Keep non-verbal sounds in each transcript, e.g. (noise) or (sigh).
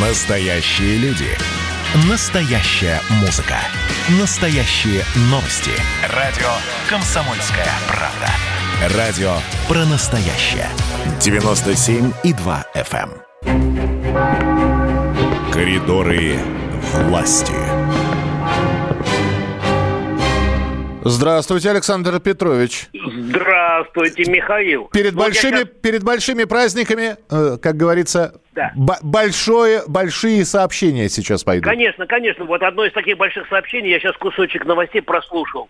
Настоящие люди. Настоящая музыка. Настоящие новости. Радио «Комсомольская правда». Радио про настоящее. 97,2 FM. эм. Коридоры власти. Здравствуйте, Александр Петрович. Здравствуйте, Михаил. Перед Вот я большими, щас- перед большими праздниками, э, как говорится, Да. б- большое, большие сообщения сейчас пойдут. Конечно, конечно. Вот одно из таких больших сообщений, я сейчас кусочек новостей прослушал.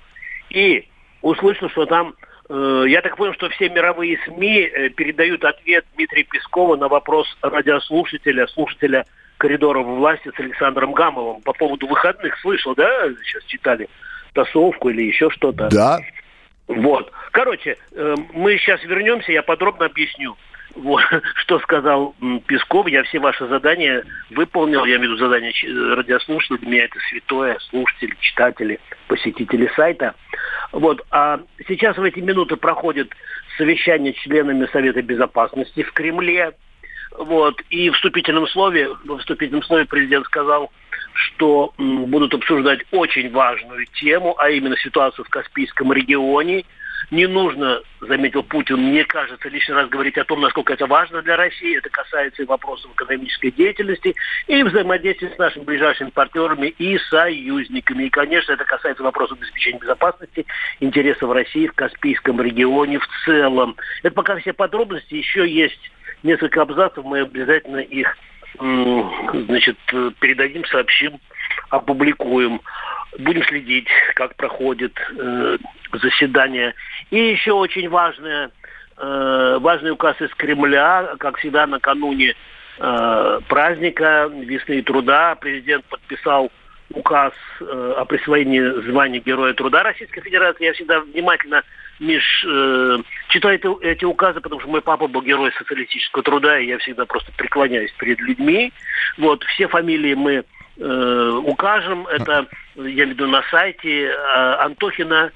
И услышал, что там, э, я так понял, что все мировые СМИ э, передают ответ Дмитрия Пескова на вопрос радиослушателя, слушателя коридоров власти с Александром Гамовым по поводу выходных. Слышал, да? Сейчас читали тасовку или еще что-то. Да. Вот. Короче, э, мы сейчас вернемся, я подробно объясню. Вот, (laughs) что сказал Песков, я все ваши задания выполнил, я имею в виду задания э, радиослушателей, для меня это святое, слушатели, читатели, посетители сайта. Вот, а сейчас в эти минуты проходит совещание членами Совета Безопасности в Кремле. Вот, и в вступительном слове, в вступительном слове президент сказал, что будут обсуждать очень важную тему, а именно ситуацию в Каспийском регионе. Не нужно, заметил Путин, мне кажется, лишний раз говорить о том, насколько это важно для России. Это касается и вопросов экономической деятельности, и взаимодействия с нашими ближайшими партнерами и союзниками. И, конечно, это касается вопросов обеспечения безопасности, интересов России в Каспийском регионе в целом. Это пока все подробности. Еще есть несколько абзацев, мы обязательно их значит, передадим, сообщим, опубликуем. Будем следить, как проходит э, заседание. И еще очень важное, э, важный указ из Кремля, как всегда накануне э, праздника весны и труда президент подписал указ э, о присвоении звания Героя труда Российской Федерации. Я всегда внимательно меж, э, читаю эти, эти указы, потому что мой папа был герой социалистического труда, и я всегда просто преклоняюсь перед людьми. Вот, все фамилии мы укажем. Это, я имею в виду, на сайте э, Антохина,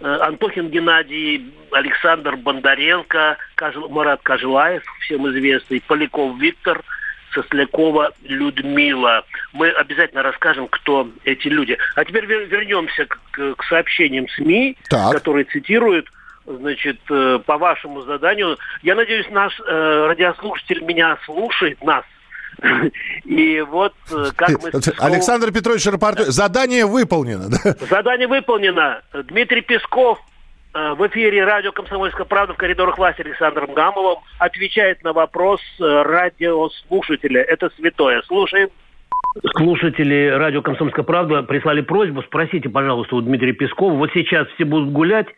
э, Антохин Геннадий, Александр Бондаренко, Кажел- Марат Кажелаев, всем известный, Поляков Виктор, Сослякова Людмила. Мы обязательно расскажем, кто эти люди. А теперь вер- вернемся к, к- сообщениям СМИ, Так. которые цитируют значит, э, по вашему заданию. Я надеюсь, наш э, радиослушатель меня слушает, нас. (laughs) И вот э, как мы... Александр Петрович Рапортер, задание выполнено. да? Задание выполнено. Дмитрий Песков э, в эфире радио «Комсомольская правда» в коридорах власти Александром Гамовым отвечает на вопрос э, радиослушателя. Это святое. Слушаем. Слушатели радио «Комсомольская правда» прислали просьбу, спросите, пожалуйста, у Дмитрия Пескова, вот сейчас все будут гулять,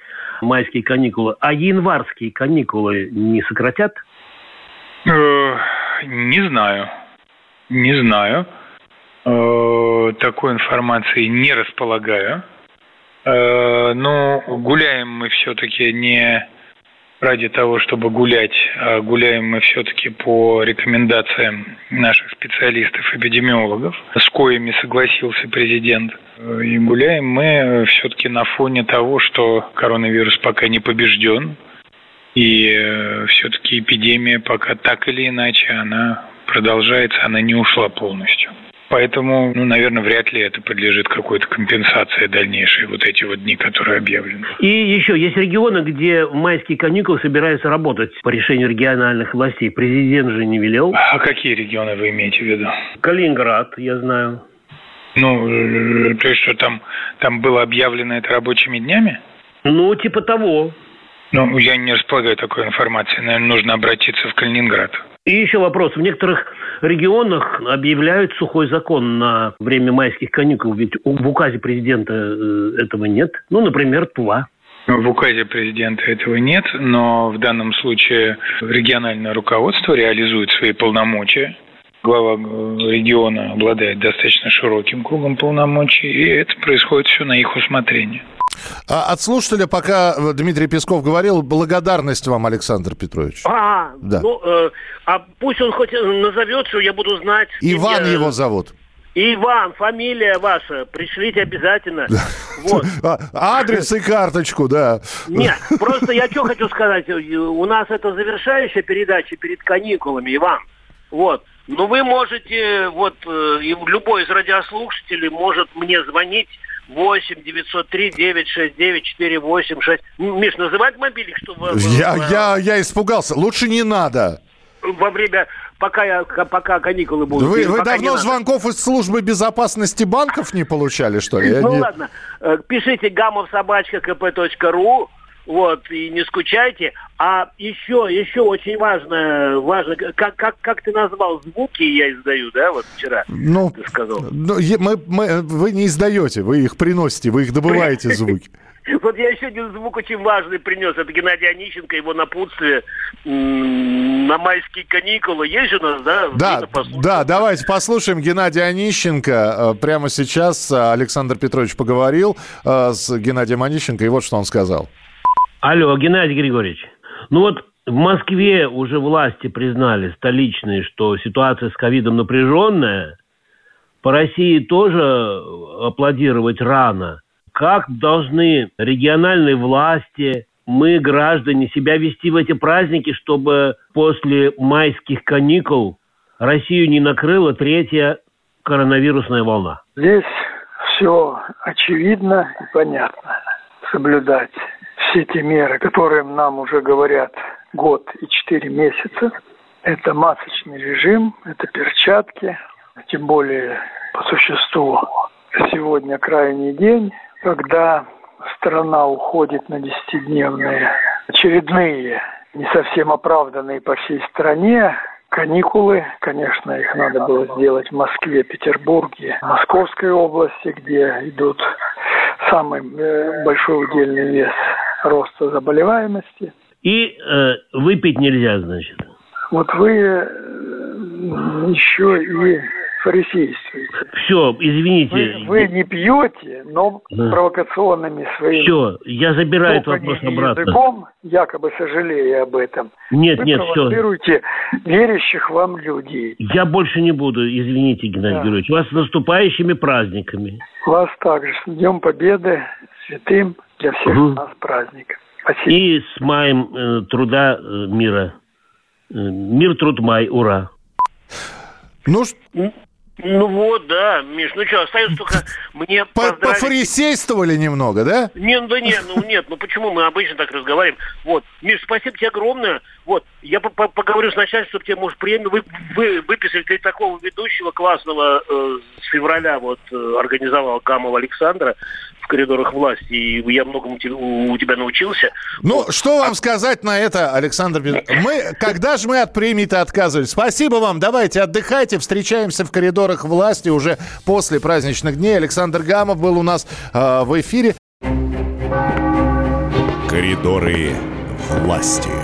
майские каникулы, а январские каникулы не сократят? Не знаю. Не знаю. Э, Такой информации не располагаю. Э, Но гуляем мы все-таки не ради того, чтобы гулять, а гуляем мы все-таки по рекомендациям наших специалистов-эпидемиологов, с коими согласился президент. Э, И гуляем мы все-таки на фоне того, что коронавирус пока не побежден, и все-таки эпидемия пока так или иначе она продолжается, она не ушла полностью. Поэтому, ну, наверное, вряд ли это подлежит какой-то компенсации дальнейшей, вот эти вот дни, которые объявлены. И еще, есть регионы, где в майские каникулы собираются работать по решению региональных властей. Президент же не велел. А какие регионы вы имеете в виду? Калининград, я знаю. Ну, э, то есть что там, там было объявлено это рабочими днями? Ну, типа того. Ну, я не располагаю такой информацией. Наверное, нужно обратиться в Калининград. И еще вопрос. В некоторых регионах объявляют сухой закон на время майских каникул, ведь в указе президента э, этого нет. Ну, например, Тува. В указе президента этого нет, но в данном случае региональное руководство реализует свои полномочия. Глава э, региона обладает достаточно широким кругом полномочий, и это происходит все на их усмотрение. А от слушателя, пока э, Дмитрий Песков говорил, благодарность вам, Александр Петрович. А, Да. ну, э, а пусть он хоть назовет, что я буду знать. Иван я- его зовут. Иван, фамилия ваша, пришлите обязательно. Вот. (laughs) А, Адрес и карточку, да. Нет, просто я что хочу сказать. У нас это завершающая передача перед каникулами, Иван. Вот. Ну, вы можете, вот, э, любой из радиослушателей может мне звонить 8 903 969 486. Миш, называть мобильник, чтобы... Я, я, я испугался. Лучше не надо. Во время пока, я, пока каникулы будут. Вы, вы давно звонков из службы безопасности банков не получали, что ли? Ну не... ладно, э, пишите гамов собачка кп.ру вот, и не скучайте. А еще, еще очень важно, важно, как, как, как ты назвал звуки, я издаю, да, вот вчера ну, ты сказал. Ну, мы, мы, вы не издаете, вы их приносите, вы их добываете (laughs) звуки. Вот я еще один звук очень важный принес. Это Геннадий Онищенко, его напутствие на майские каникулы. Есть же у нас, да? Да, да, давайте послушаем Геннадия Онищенко. Э, прямо сейчас э, Александр Петрович поговорил э, с Геннадием Онищенко, и вот что он сказал. Алло, Геннадий Григорьевич. Ну вот в Москве уже власти признали, столичные, что ситуация с ковидом напряженная. По России тоже аплодировать рано. Как должны региональные власти, мы, граждане, себя вести в эти праздники, чтобы после майских каникул Россию не накрыла третья коронавирусная волна? Здесь все очевидно и понятно. Соблюдать все те меры, которые нам уже говорят год и четыре месяца. Это масочный режим, это перчатки, тем более по существу сегодня крайний день, когда страна уходит на десятидневные очередные, не совсем оправданные по всей стране каникулы. Конечно, их надо было сделать в Москве, Петербурге, Московской области, где идут самый э, большой удельный вес роста заболеваемости. И э, выпить нельзя, значит? Вот вы э, еще и фарисействуете. Все, извините. Вы, вы не пьете, но да. провокационными своими... Все, я забираю этот вопрос обратно. Языком, якобы сожалея об этом, нет, вы нет, все. верящих вам людей. Я больше не буду, извините, Геннадий да. Георгиевич. Вас с наступающими праздниками. Вас также с Днем Победы, святым для всех угу. нас праздник. Спасибо. И с маем э, труда э, мира. Э, мир, труд, май. Ура. Ну, ну вот, да, Миш, ну что, остается только мне По Пофарисействовали немного, да? Не, да нет, ну нет, ну почему мы обычно так разговариваем? Вот, Миш, спасибо тебе огромное. Вот, я поговорю с начальством, чтобы тебе, может, премию вы, вы выписали для такого ведущего классного э, с февраля вот э, организовал Гамова Александра в коридорах власти, и я многому у тебя научился. Ну, вот. что вам а... сказать на это, Александр Мы, когда же мы от премии-то отказывались? Спасибо вам, давайте отдыхайте, встречаемся в коридорах власти уже после праздничных дней. Александр Гамов был у нас э, в эфире. Коридоры власти.